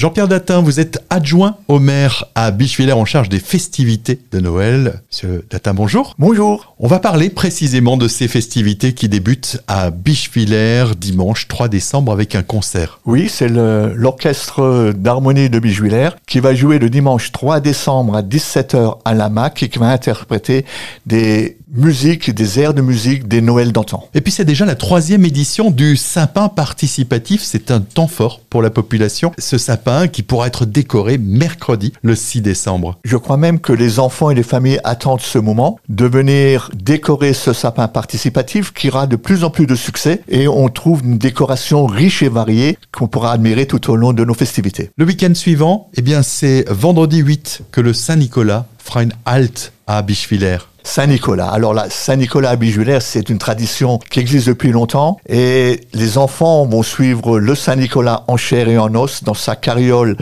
Jean-Pierre Datin, vous êtes adjoint au maire à Bichevillers en charge des festivités de Noël. Monsieur Datin, bonjour. Bonjour. On va parler précisément de ces festivités qui débutent à Bichevillers dimanche 3 décembre avec un concert. Oui, c'est l'orchestre d'harmonie de Bichevillers qui va jouer le dimanche 3 décembre à 17h à la MAC et qui va interpréter des musiques, des airs de musique des Noëls d'antan. Et puis c'est déjà la troisième édition du sapin participatif. C'est un temps fort pour la population. Ce sapin qui pourra être décoré mercredi le 6 décembre. Je crois même que les enfants et les familles attendent ce moment de venir décorer ce sapin participatif qui aura de plus en plus de succès et on trouve une décoration riche et variée qu'on pourra admirer tout au long de nos festivités. Le week-end suivant, eh bien c'est vendredi 8 que le Saint-Nicolas fera une halte à Bichevillers. Saint-Nicolas. Alors là, Saint-Nicolas à Bijulaire, c'est une tradition qui existe depuis longtemps et les enfants vont suivre le Saint-Nicolas en chair et en os dans sa carriole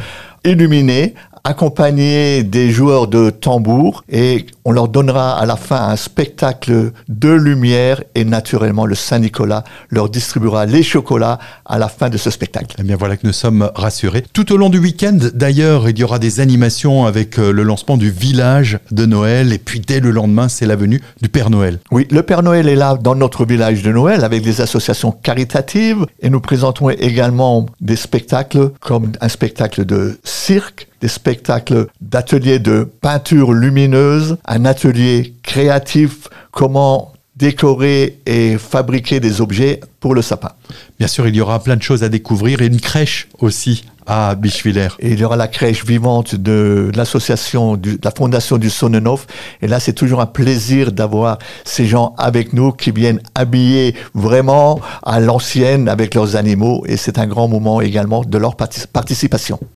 illuminée accompagné des joueurs de tambour et on leur donnera à la fin un spectacle de lumière et naturellement le Saint-Nicolas leur distribuera les chocolats à la fin de ce spectacle. Eh bien voilà que nous sommes rassurés. Tout au long du week-end, d'ailleurs, il y aura des animations avec euh, le lancement du village de Noël et puis dès le lendemain, c'est la venue du Père Noël. Oui, le Père Noël est là dans notre village de Noël avec des associations caritatives et nous présentons également des spectacles comme un spectacle de cirque des spectacles d'ateliers de peinture lumineuse, un atelier créatif, comment décorer et fabriquer des objets pour le sapin. Bien sûr, il y aura plein de choses à découvrir et une crèche aussi à Bichevillers. Et il y aura la crèche vivante de l'association, de la fondation du Sonnenhof. Et là, c'est toujours un plaisir d'avoir ces gens avec nous qui viennent habiller vraiment à l'ancienne avec leurs animaux. Et c'est un grand moment également de leur participation.